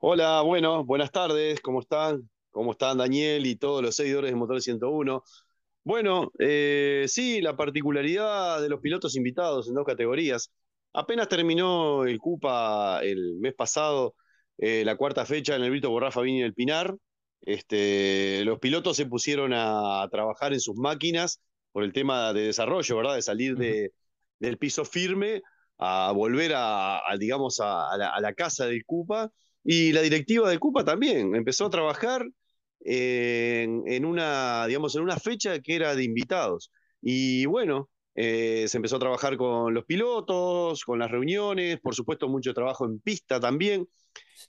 Hola, bueno, buenas tardes, ¿cómo están? ¿Cómo están Daniel y todos los seguidores de Motor 101? Bueno, eh, sí, la particularidad de los pilotos invitados en dos categorías. Apenas terminó el Cupa el mes pasado, eh, la cuarta fecha en el Brito Borrafa Vini del Pinar. Este, los pilotos se pusieron a, trabajar en sus máquinas por el tema de desarrollo, ¿verdad? De salir de, del piso firme a volver a, digamos, a, la, a la casa del Cupa y la directiva de Cupa también empezó a trabajar en, una, digamos, en una fecha que era de invitados. Y bueno, eh, se empezó a trabajar con los pilotos, con las reuniones, por supuesto mucho trabajo en pista también.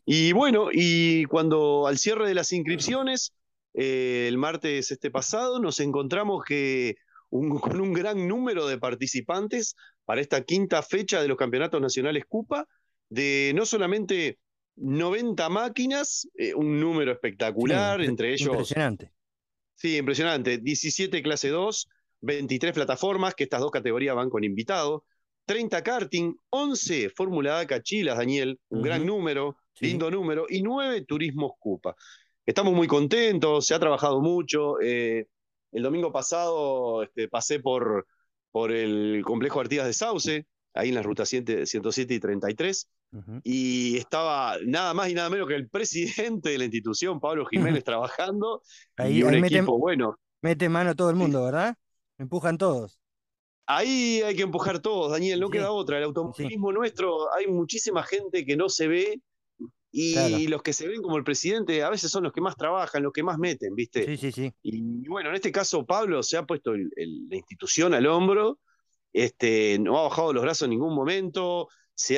Y bueno, y cuando al cierre de las inscripciones, eh, el martes este pasado, nos encontramos que con un gran número de participantes para esta quinta fecha de los campeonatos nacionales Cupa, de no solamente 90 máquinas, eh, un número espectacular, entre ellos. Impresionante. Sí, impresionante. 17 clase 2, 23 plataformas, que estas dos categorías van con invitado, 30 karting, 11 Fórmula A Cachilas, Daniel, un gran número, lindo número, y 9 turismos Cupa. Estamos muy contentos, se ha trabajado mucho. Eh, el domingo pasado este, pasé por, por el complejo Artigas de Sauce, ahí en la ruta 107 y 33 y estaba nada más y nada menos que el presidente de la institución, Pablo Jiménez, trabajando. Ahí, y un equipo bueno. Mete mano todo el mundo, ¿verdad? Empujan todos. Ahí hay que empujar todos, Daniel, no queda otra. El automovilismo nuestro, hay muchísima gente que no se ve y los que se ven como el presidente a veces son los que más trabajan, los que más meten, ¿viste? Sí, sí, sí. Y bueno, en este caso Pablo se ha puesto la institución al hombro, este, no ha bajado los brazos en ningún momento, se,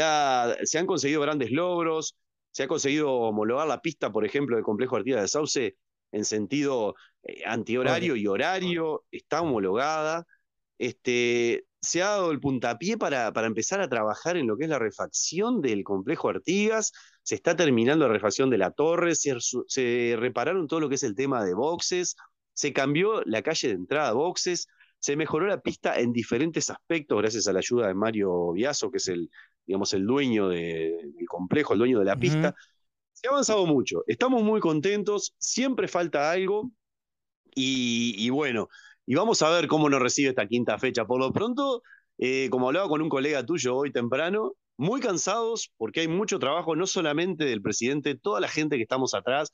han conseguido grandes logros, se ha conseguido homologar la pista, por ejemplo, del complejo Artigas de Sauce en sentido eh, antihorario y horario, está homologada. Este, se ha dado el puntapié para, para, empezar a trabajar en lo que es la refacción del complejo Artigas, se está terminando la refacción de la torre, se, se repararon todo lo que es el tema de boxes, se cambió la calle de entrada a boxes, se mejoró la pista en diferentes aspectos gracias a la ayuda de Mario Viaso, que es el, digamos, el dueño del complejo, el dueño de la pista. Se ha avanzado mucho, estamos muy contentos, siempre falta algo y, bueno, y vamos a ver cómo nos recibe esta quinta fecha. Por lo pronto, eh, como hablaba con un colega tuyo hoy temprano, muy cansados porque hay mucho trabajo, no solamente del presidente, toda la gente que estamos atrás,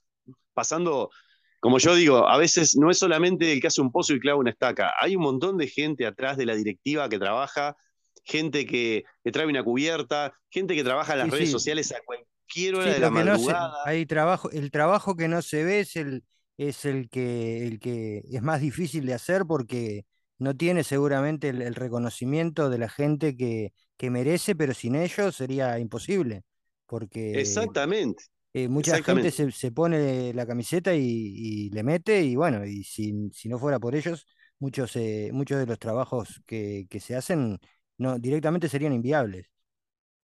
pasando, como yo digo, a veces no es solamente el que hace un pozo y clava una estaca, hay un montón de gente atrás de la directiva que trabaja gente que, trae una cubierta, gente que trabaja en las redes sociales a cualquier hora de la madrugada. hay trabajo, el trabajo que no se ve es el, es el que, el que es más difícil de hacer porque no tiene seguramente el, reconocimiento de la gente que, que, merece, pero sin ellos sería imposible. Porque Exactamente. Eh, mucha gente se, pone la camiseta y, le mete, y bueno, y si, si no fuera por ellos, muchos, eh, muchos de los trabajos que, que se hacen no, directamente serían inviables.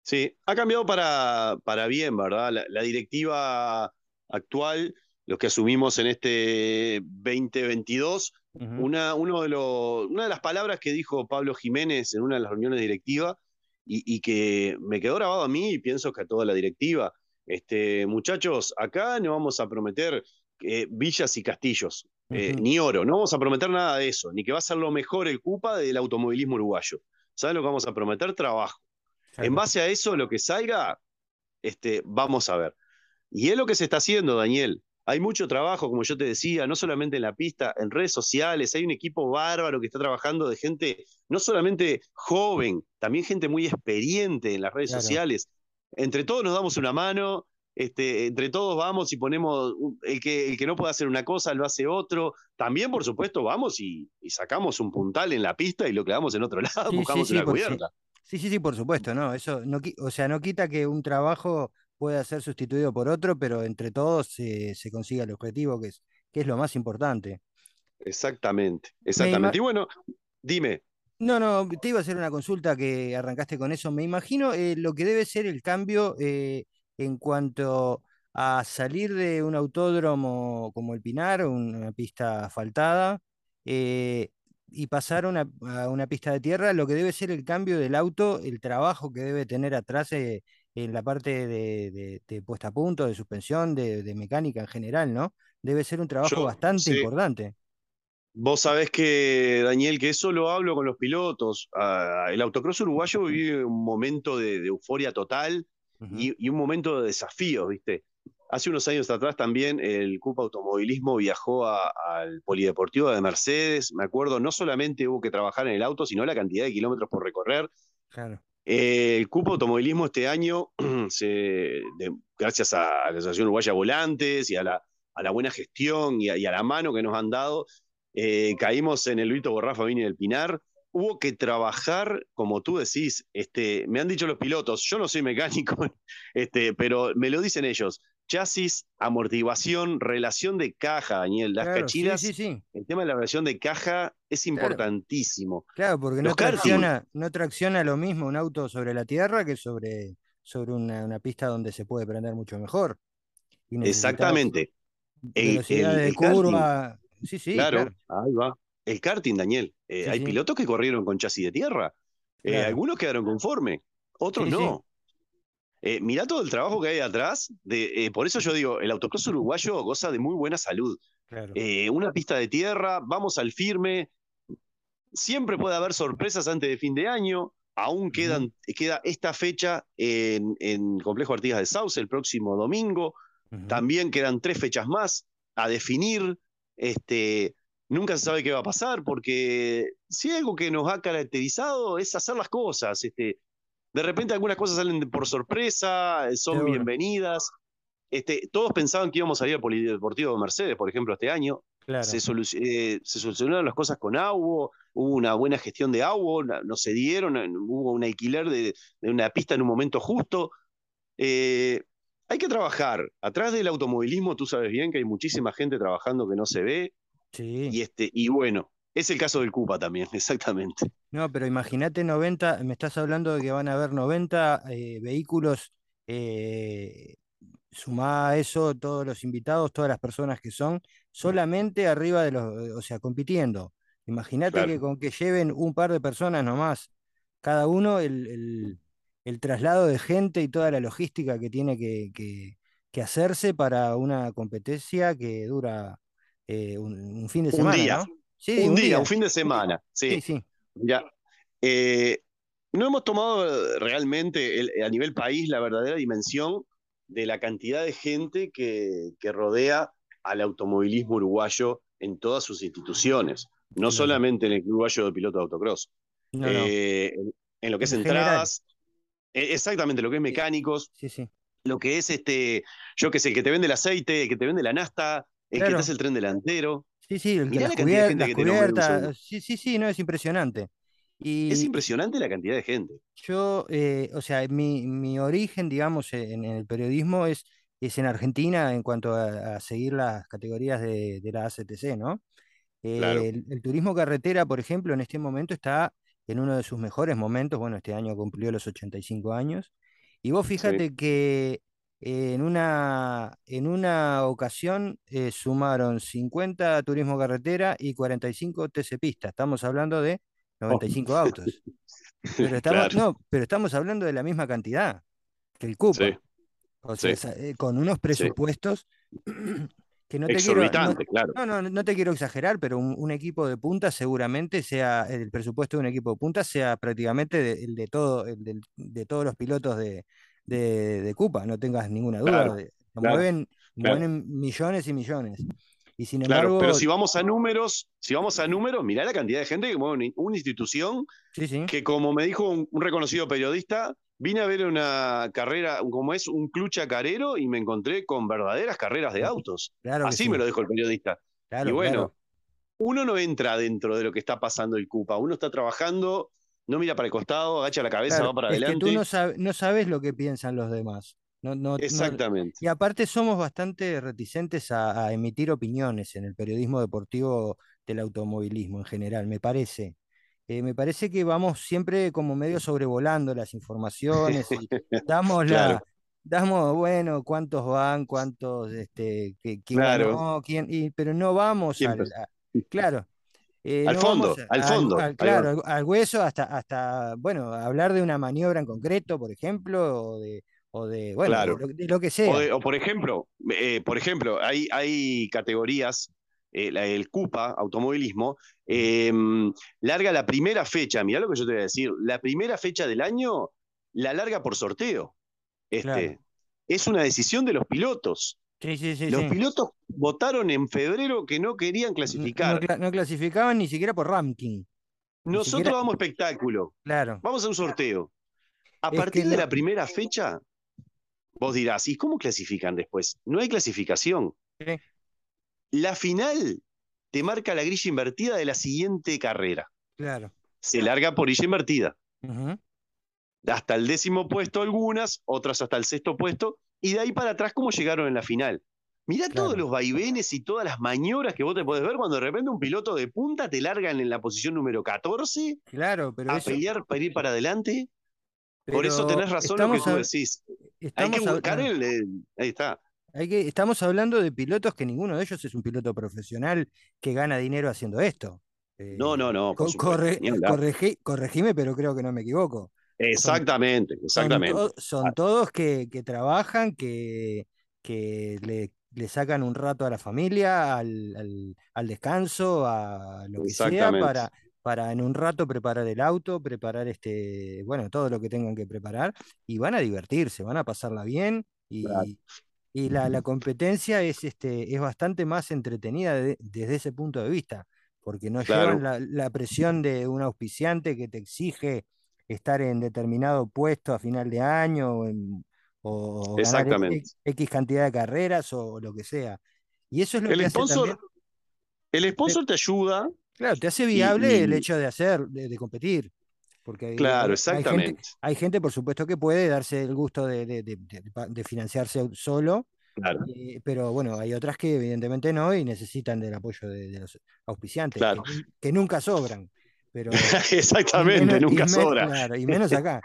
Sí, ha cambiado para, para bien, ¿verdad? La, directiva actual, los que asumimos en este 2022, una, uno de los, una de las palabras que dijo Pablo Jiménez en una de las reuniones directiva y, y, que me quedó grabado a mí y pienso que a toda la directiva, este, muchachos, acá no vamos a prometer eh, villas y castillos, eh, ni oro, no vamos a prometer nada de eso, ni que va a ser lo mejor el CUPA del automovilismo uruguayo. ¿Saben lo que vamos a prometer? Trabajo. En base a eso, lo que salga, este, vamos a ver. Y es lo que se está haciendo, Daniel. Hay mucho trabajo, como yo te decía, no solamente en la pista, en redes sociales. Hay un equipo bárbaro que está trabajando de gente no solamente joven, también gente muy experiente en las redes sociales. Entre todos nos damos una mano, este, entre todos vamos y ponemos, el que, el que no puede hacer una cosa lo hace otro. También, por supuesto, vamos y, sacamos un puntal en la pista y lo clavamos en otro lado, buscamos una cubierta. Sí, sí, sí, por supuesto, ¿no? Eso no, o sea, no quita que un trabajo pueda ser sustituido por otro, pero entre todos se, se consiga el objetivo, que es, que es lo más importante. Exactamente, exactamente. Y bueno, dime. No, no, te iba a hacer una consulta que arrancaste con eso. Me imagino eh, lo que debe ser el cambio eh, en cuanto a salir de un autódromo como el Pinar, una pista asfaltada, eh, y pasar a una pista de tierra, lo que debe ser el cambio del auto, el trabajo que debe tener atrás eh, en la parte de, puesta a punto, de suspensión, de, mecánica en general, ¿no? Debe ser un trabajo bastante importante. Vos sabés que, Daniel, que eso lo hablo con los pilotos. Ah, el autocross uruguayo vive un momento de, euforia total y, un momento de desafío, ¿viste? Hace unos años atrás también el Cupa Automovilismo viajó al Polideportivo de Mercedes. Me acuerdo, no solamente hubo que trabajar en el auto, sino la cantidad de kilómetros por recorrer. Claro. Eh, el Cupo Automovilismo este año, gracias a la Asociación Uruguaya Volantes y a la, buena gestión y a, la mano que nos han dado, eh, caímos en el Luito Borrafa Vini del Pinar. Hubo que trabajar, como tú decís, este, me han dicho los pilotos, yo no soy mecánico, este, pero me lo dicen ellos, chasis, amortiguación, relación de caja, Daniel. Las cachilas, el tema de la relación de caja es importantísimo. Claro, porque no tracciona, no tracciona lo mismo un auto sobre la tierra que sobre, sobre una, pista donde se puede prender mucho mejor. Exactamente. Velocidad de curva. Sí, sí. Claro, ahí va. El karting, Daniel. Eh, hay pilotos que corrieron con chasis de tierra. Eh, algunos quedaron conformes, otros no. Eh, mirá todo el trabajo que hay atrás. De, eh, por eso yo digo, el autocross uruguayo goza de muy buena salud. Una pista de tierra, vamos al firme. Siempre puede haber sorpresas antes de fin de año. Aún quedan, queda esta fecha en, Complejo Artigas de Sauce el próximo domingo. También quedan tres fechas más a definir. Este, nunca se sabe qué va a pasar, porque si hay algo que nos ha caracterizado es hacer las cosas. Este, de repente algunas cosas salen por sorpresa, eh, son bienvenidas. Este, todos pensaban que íbamos a salir al Polideportivo de Mercedes, por ejemplo, este año. Se, eh, se, solucionaron las cosas con agua, hubo una buena gestión de agua, no se dieron, hubo un alquiler de, una pista en un momento justo. Eh, hay que trabajar. Atrás del automovilismo, tú sabes bien que hay muchísima gente trabajando que no se ve. Sí. Y, este, y bueno, es el caso del Cupa también, exactamente. No, pero imagínate 90, me estás hablando de que van a haber 90 eh, vehículos, eh, a eso todos los invitados, todas las personas que son, solamente arriba de los, o sea, compitiendo. Imagínate que con que lleven un par de personas nomás, cada uno el, traslado de gente y toda la logística que tiene que, hacerse para una competencia que dura eh, un, fin de semana. ¿no? un, día, un fin de semana. Sí, sí. Ya. Eh, no hemos tomado realmente a nivel país la verdadera dimensión de la cantidad de gente que, rodea al automovilismo uruguayo en todas sus instituciones, no solamente en el uruguayo de piloto de autocross. Eh, en, lo que es entradas, e, exactamente, lo que es mecánicos, sí, sí. lo que es este, yo que sé, el que te vende el aceite, el que te vende la nasta, el que te hace el tren delantero. Sí, sí, el que las, cubiertas, sí, sí, sí, no, es impresionante. Y es impresionante la cantidad de gente. Yo, eh, o sea, mi, mi, origen, digamos, en, el periodismo es, es en Argentina en cuanto a, seguir las categorías de, de, la ACTC, ¿no? el, el, turismo carretera, por ejemplo, en este momento está en uno de sus mejores momentos. Bueno, este año cumplió los 85 años. Y vos fíjate que en una, en una ocasión eh, sumaron 50 turismo carretera y 45 TC pista. Estamos hablando de 95 autos. Pero estamos, no, pero estamos hablando de la misma cantidad que el Cupo. O sea, eh, con unos presupuestos que no te quiero. No, no, te quiero exagerar, pero un, equipo de punta seguramente sea, el presupuesto de un equipo de punta sea prácticamente el de, todo, de todos los pilotos de, de, de Cupa, no tengas ninguna duda. mueven, millones y millones. Y sin embargo, pero si vamos a números, si vamos a números, mirá la cantidad de gente que mueve una institución que, como me dijo un, reconocido periodista, vine a ver una carrera, como es un club chacarero, y me encontré con verdaderas carreras de autos. Así me lo dijo el periodista. y bueno, uno no entra dentro de lo que está pasando el Cupa, uno está trabajando no mira para el costado, agacha la cabeza, va para adelante. Que tú no, sabes lo que piensan los demás. No, Exactamente. y aparte somos bastante reticentes a, emitir opiniones en el periodismo deportivo del automovilismo en general, me parece. Eh, me parece que vamos siempre como medio sobrevolando las informaciones y damos la, damos, bueno, cuántos van, cuántos, este, quién claro. quién, pero no vamos a, claro, eh, al fondo, al fondo. claro, al, hueso, hasta, hasta, bueno, hablar de una maniobra en concreto, por ejemplo, o de, o de, bueno, de, lo, que sea. O, por ejemplo, eh, por ejemplo, hay, hay categorías, eh, el CUPA, automovilismo, em, larga la primera fecha, mirá lo que yo te voy a decir, la primera fecha del año la larga por sorteo. Este, Es una decisión de los pilotos. Sí, sí, sí, los pilotos votaron en febrero que no querían clasificar. No, clasificaban ni siquiera por ranking. Nosotros vamos espectáculo. Claro. Vamos a un sorteo. A partir de la primera fecha, Vos dirás, ¿y cómo clasifican después? No hay clasificación. La final te marca la grilla invertida de la siguiente carrera. Claro. Se larga por grilla invertida. Hasta el décimo puesto algunas, otras hasta el sexto puesto, y de ahí para atrás cómo llegaron en la final. Mirá todos los vaivenes y todas las maniobras que vos te podés ver cuando de repente un piloto de punta te largan en la posición número 14 claro, pero a pelear para ir para adelante. Por eso tenés razón lo que tú decís. Hay que buscar el, Ahí está. Hay que, estamos hablando de pilotos que ninguno de ellos es un piloto profesional que gana dinero haciendo esto. no, no, no. corregime, pero creo que no me equivoco. Exactamente, exactamente. Son, ah. todos que, trabajan, que, que le, sacan un rato a la familia, al, al descanso, a lo que sea, para, para en un rato preparar el auto, preparar este, bueno, todo lo que tengan que preparar y van a divertirse, van a pasarla bien y, y la, la, competencia es, este, es bastante más entretenida desde ese punto de vista, porque no llevan la, la, presión de un auspiciante que te exige estar en determinado puesto a final de año o, en, o X, cantidad de carreras o lo que sea. Y eso es lo el que sponsor, El sponsor te ayuda Claro, te hace viable el hecho de hacer, de, competir. Porque claro, exactamente. Hay gente, por supuesto, que puede darse el gusto de, financiarse solo. Claro. Eh, pero bueno, hay otras que evidentemente no y necesitan del apoyo de, los auspiciantes, claro. que, nunca sobran. Pero, Exactamente, nunca sobran. Claro, y menos acá.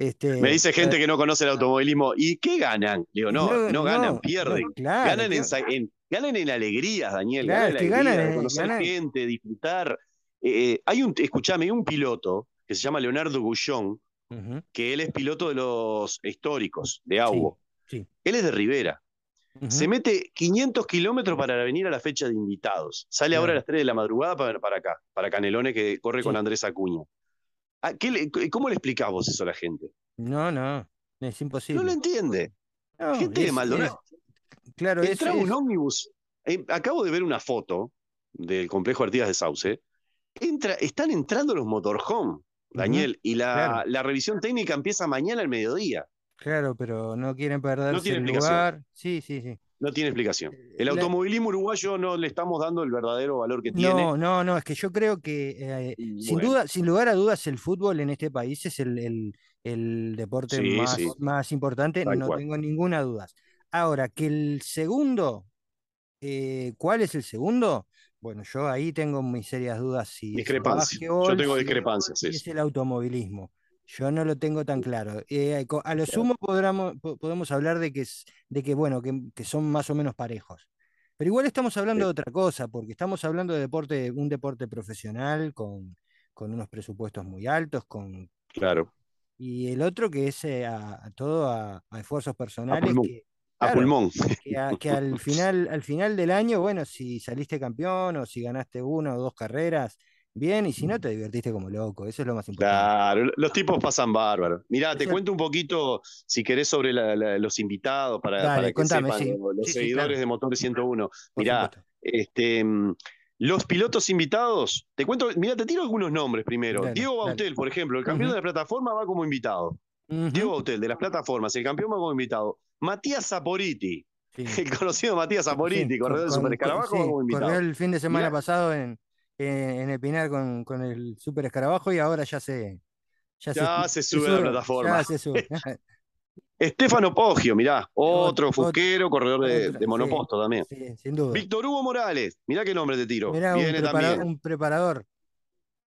Este, Me dice gente eh, que no conoce el automovilismo, ¿y qué ganan? Digo, no, no, ganan, pierden. ganan en, ganan en alegrías, Daniel. ganan en conocer gente, disfrutar. Eh, eh, hay un, escúchame, hay un piloto que se llama Leonardo Gullón, que él es piloto de los históricos, de Aubo. Él es de Rivera. Se mete 500 kilómetros para venir a la fecha de invitados. Sale ahora a las 3 de la madrugada para, para acá, para Canelones, que corre con Andrés Acuña. Ah, ¿Cómo le explicamos eso a la gente? No, no, es imposible. No lo entiende. gente de Maldonado. Claro, Entra un ómnibus. Eh, acabo de ver una foto del complejo Artigas de Sauce. Entra, están entrando los motorhome, Daniel, y la, la, revisión técnica empieza mañana al mediodía. Claro, pero no quieren perder el lugar. Sí, sí, sí. No tiene explicación. El automovilismo uruguayo no le estamos dando el verdadero valor que tiene. No, no, no, es que yo creo que eh, sin duda, sin lugar a dudas, el fútbol en este país es el, el, deporte más, más, importante, no tengo ninguna duda. Ahora, que el segundo, eh, ¿cuál es el segundo? Bueno, yo ahí tengo mis serias dudas. Si discrepancias. Yo tengo discrepancias. Es el automovilismo. Yo no lo tengo tan claro. Eh, a lo sumo podemos hablar de que, de que bueno, que, son más o menos parejos. Pero igual estamos hablando de otra cosa, porque estamos hablando de deporte, un deporte profesional con, con unos presupuestos muy altos, con claro. Y el otro que es eh, a, todo a, esfuerzos personales. A pulmón. Que, al, final, al final del año, bueno, si saliste campeón o si ganaste una o dos carreras, bien, y si no, te divertiste como loco, eso es lo más importante. Claro, los tipos pasan bárbaros. Mirá, te cuento un poquito, si querés, sobre los invitados para, que sepan, los, seguidores de Motores 101. Mirá, este, los pilotos invitados, te cuento, mira, te tiro algunos nombres primero. Diego Bautel, por ejemplo, el campeón de la plataforma va como invitado. Diego Bautel, de las plataformas, el campeón va como invitado. Matías Zaporiti, el conocido Matías Zaporiti, corredor de Super Escarabajo, como invitado. Corrió el fin de semana pasado en, en, el Pinar con, con, el Super Escarabajo y ahora ya se. Ya, se, sube a la plataforma. Ya se sube. Estefano Poggio, mirá, otro fusquero, corredor de, monoposto también. Sí, sin duda. Víctor Hugo Morales, mirá qué nombre te tiro. Viene un, también. un preparador.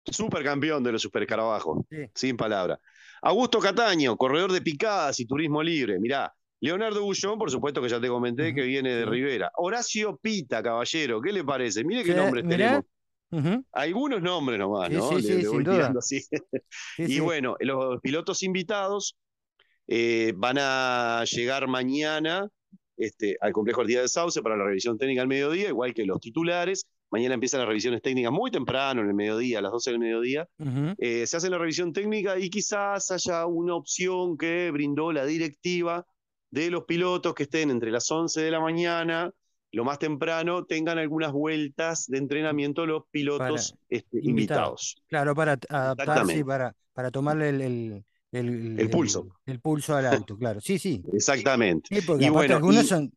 Supercampeón de los Super Escarabajos, sin palabra. Augusto Cataño, corredor de picadas y turismo libre. Mirá, Leonardo Bullón, por supuesto que ya te comenté, que viene de Rivera. Horacio Pita, caballero, ¿qué le parece? Mire qué nombre tenemos. Algunos nombres nomás, ¿no? Sí, sí, sin duda. y bueno, los pilotos invitados, eh, van a llegar mañana este, al complejo Artigas de Sauce para la revisión técnica al mediodía, igual que los titulares. Mañana empiezan las revisiones técnicas muy temprano, en el mediodía, a las 12 del mediodía. Eh, se hace la revisión técnica y quizás haya una opción que brindó la directiva de los pilotos que estén entre las 11 de la mañana, lo más temprano, tengan algunas vueltas de entrenamiento los pilotos este, invitados. Claro, para adaptarse y para, para tomarle el, el, pulso. El, pulso al auto, claro. Sí, sí. Exactamente. y bueno, algunos, son,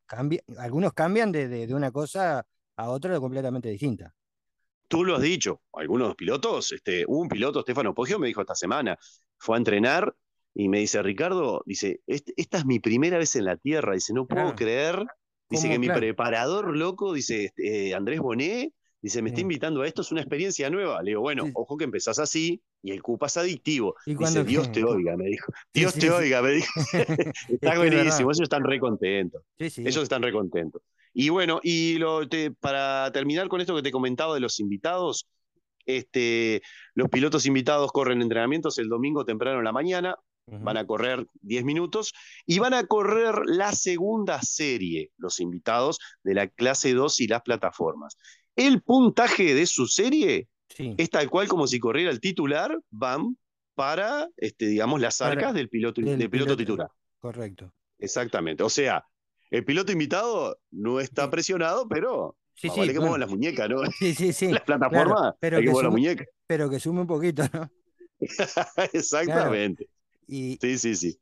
algunos cambian de, de, una cosa a otra completamente distinta. Tú lo has dicho, algunos pilotos, este, un piloto, Stefano Poggio, me dijo esta semana, fue a entrenar y me dice, Ricardo, dice, esta es mi primera vez en la Tierra, dice, no puedo creer, dice que mi preparador loco, dice, este, Andrés Bonet, Dice, me está invitando a esto, es una experiencia nueva. Le digo, bueno, ojo que empezás así y el CUPA es adictivo. Dice, Dios te oiga, me dijo. Dios te oiga, me dijo. está buenísimo, ellos están re contentos. ellos están re contentos. Y bueno, y lo, para terminar con esto que te comentaba de los invitados, este, los pilotos invitados corren entrenamientos el domingo temprano en la mañana, van a correr 10 minutos y van a correr la segunda serie, los invitados de la clase 2 y las plataformas. El puntaje de su serie es tal cual como si corriera el titular, van para, este, digamos, las arcas del piloto, del piloto, titular. Correcto. Exactamente. O sea, el piloto invitado no está presionado, pero sí, sí, que muevan las muñecas, ¿no? Sí, sí, sí. Las plataformas, pero hay que, muñecas. Pero que sume un poquito, ¿no? Exactamente. Sí, sí, sí.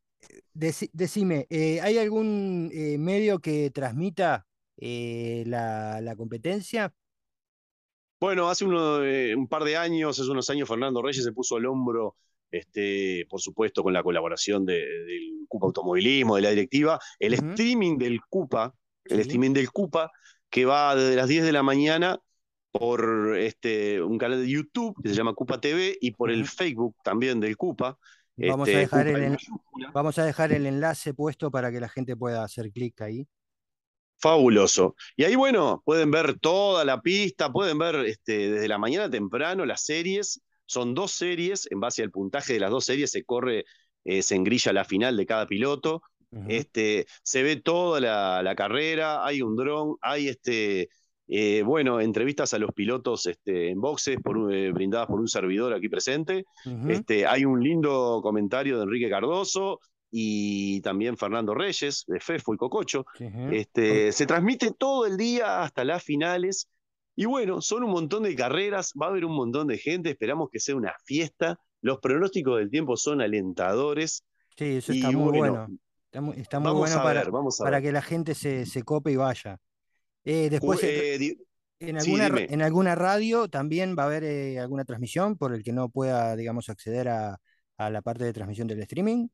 decime, eh, ¿hay algún eh, medio que transmita eh, la, la, competencia? Bueno, hace un par de años, hace unos años, Fernando Reyes se puso al hombro, este, por supuesto, con la colaboración del CUPA Automovilismo, de la directiva, el streaming del CUPA, el streaming del CUPA, que va desde las 10 de la mañana por este, un canal de YouTube que se llama CUPA TV y por el Facebook también del CUPA. Vamos, a este, dejar el, vamos a dejar el enlace puesto para que la gente pueda hacer clic ahí. Fabuloso. Y ahí, bueno, pueden ver toda la pista, pueden ver este, desde la mañana temprano las series. Son dos series, en base al puntaje de las dos series se corre, eh, se engrilla la final de cada piloto. este, se ve toda la, carrera, hay un dron, hay este, eh, bueno, entrevistas a los pilotos este, en boxes por, eh, brindadas por un servidor aquí presente. este, hay un lindo comentario de Enrique Cardoso, y también Fernando Reyes, de Fefo y Cococho. este, se transmite todo el día hasta las finales. Y bueno, son un montón de carreras, va a haber un montón de gente, esperamos que sea una fiesta. Los pronósticos del tiempo son alentadores. Sí, eso está muy bueno. Está, muy bueno para, para que la gente se, se cope y vaya. Eh, después, eh, en, alguna, en alguna radio también va a haber eh, alguna transmisión por el que no pueda, digamos, acceder a, a la parte de transmisión del streaming.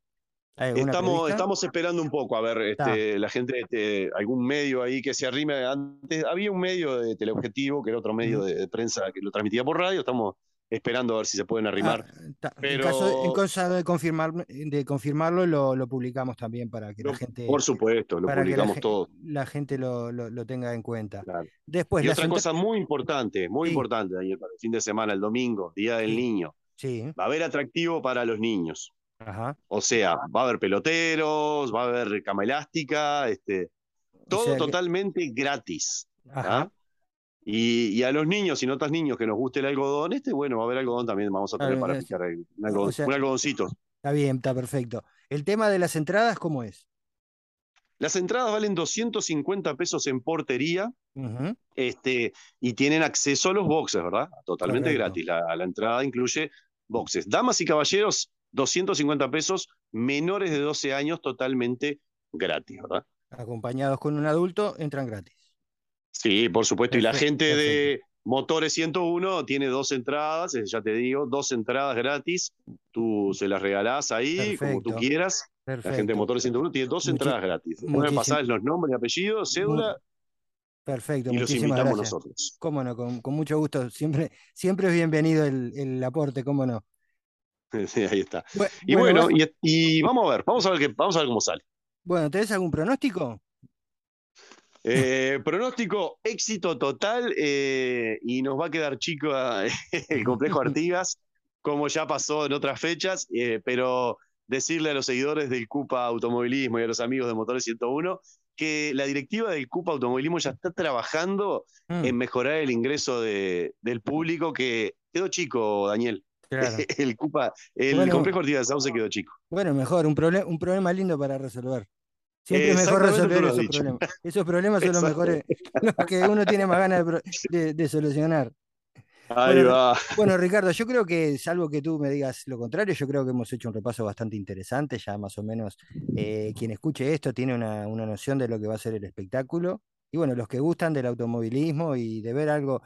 Estamos, estamos esperando un poco a ver este, la gente, este, algún medio ahí que se arrime. Antes había un medio de teleobjetivo, que era otro medio de, prensa que lo transmitía por radio. Estamos esperando a ver si se pueden arrimar. Ah, en, caso, de, confirmar, de confirmarlo, lo, publicamos también para que la gente. Por supuesto, lo publicamos todo. La gente lo, tenga en cuenta. Después, y otra cosa muy importante, muy importante, Daniel, para el fin de semana, el domingo, Día del Niño. Sí. Va a haber atractivo para los niños. O sea, va a haber peloteros, va a haber cama elástica, este, todo totalmente gratis. ¿ah? Y, a los niños y notas niños que nos guste el algodón, este, bueno, va a haber algodón también, vamos a tener para picar un, algodoncito. Está bien, está perfecto. ¿El tema de las entradas cómo es? Las entradas valen 250 pesos en portería este, y tienen acceso a los boxes, ¿verdad? Totalmente gratis. La, la, entrada incluye boxes. Damas y caballeros, 250 pesos, menores de 12 años totalmente gratis, ¿verdad? Acompañados con un adulto, entran gratis. Sí, por supuesto. y la gente de Motores 101 tiene dos entradas, eh, ya te digo, dos entradas gratis. Tú se las regalás ahí, como tú quieras. La gente de Motores 101 tiene dos entradas gratis. Pueden pasar los nombres apellidos, cédula. Perfecto, y los invitamos nosotros. Cómo no, con, mucho gusto. Siempre, siempre es bienvenido el, el aporte, cómo no. Sí, ahí está. y bueno, y, vamos a ver, vamos a ver, vamos a ver cómo sale. Bueno, ¿tenés algún pronóstico? Eh, pronóstico, éxito total eh, y nos va a quedar chico el complejo Artigas, como ya pasó en otras fechas, eh, pero decirle a los seguidores del CUPA Automovilismo y a los amigos de Motores 101 que la directiva del CUPA Automovilismo ya está trabajando mm. en mejorar el ingreso del público que quedó chico, Daniel. El CUPA, el complejo Ortiz de Sauce quedó chico. Bueno, mejor, un, un problema lindo para resolver. Siempre es mejor resolver esos problemas. Esos problemas son los mejores, los que uno tiene más ganas de solucionar bueno, Ricardo, yo creo que, salvo que tú me digas lo contrario, yo creo que hemos hecho un repaso bastante interesante. Ya más o menos eh, quien escuche esto tiene una, noción de lo que va a ser el espectáculo. Y bueno, los que gustan del automovilismo y de ver algo,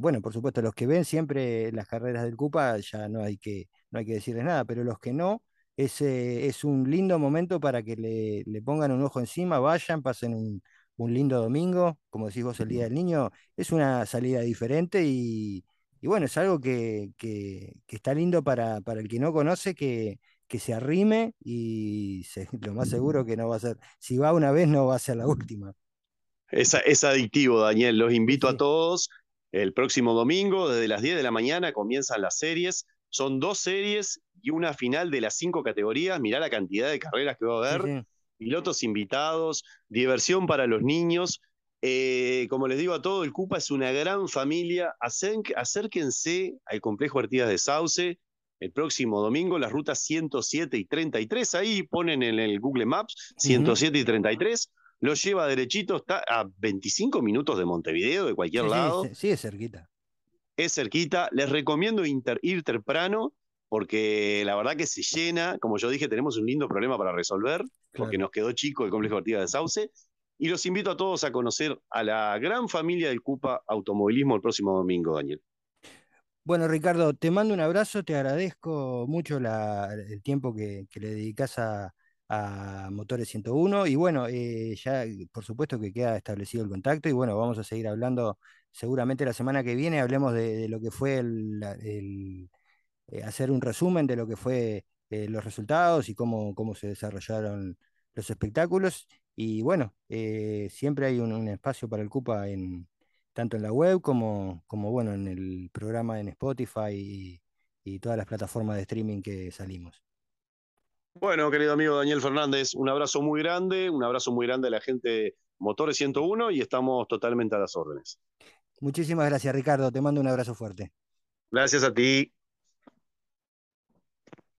bueno, por supuesto, los que ven siempre las carreras del Cupa, ya no hay que, no hay que decirles nada, pero los que no, es, es un lindo momento para que le, le pongan un ojo encima, vayan, pasen un, un lindo domingo, como decís vos, el Día del Niño, es una salida diferente y, y bueno, es algo que, está lindo para, para, el que no conoce, que, que se arrime y lo más seguro que no va a ser, si va una vez no va a ser la última. Es, es adictivo, Daniel. Los invito a todos. El próximo domingo, desde las 10 de la mañana, comienzan las series. Son dos series y una final de las cinco categorías. Mirá la cantidad de carreras que va a haber. Pilotos invitados, diversión para los niños. Eh, como les digo a todos, el CUPA es una gran familia. acérquense al complejo Artigas de Sauce el próximo domingo, las rutas 107 y 33. Ahí ponen en el Google Maps 107 y 33. Lo lleva derechito, está a 25 minutos de Montevideo, de cualquier lado. Sí, es cerquita. Es cerquita. Les recomiendo ir temprano porque la verdad que se llena. Como yo dije, tenemos un lindo problema para resolver, porque nos quedó chico el complejo Artigas de Sauce y los invito a todos a conocer a la gran familia del CUPA Automovilismo el próximo domingo, Daniel. Bueno, Ricardo, te mando un abrazo, te agradezco mucho el tiempo que, le dedicas a, Motores 101 y bueno, eh, ya por supuesto que queda establecido el contacto y bueno, vamos a seguir hablando seguramente la semana que viene, hablemos de, lo que fue el, eh, hacer un resumen de lo que fue eh, los resultados y cómo, cómo se desarrollaron los espectáculos y bueno, eh, siempre hay un, espacio para el CUPA en, tanto en la web como, como bueno, en el programa en Spotify y, todas las plataformas de streaming que salimos. Bueno, querido amigo Daniel Fernández, un abrazo muy grande, un abrazo muy grande a la gente de Motores 101 y estamos totalmente a las órdenes. Muchísimas gracias, Ricardo. Te mando un abrazo fuerte. Gracias a ti.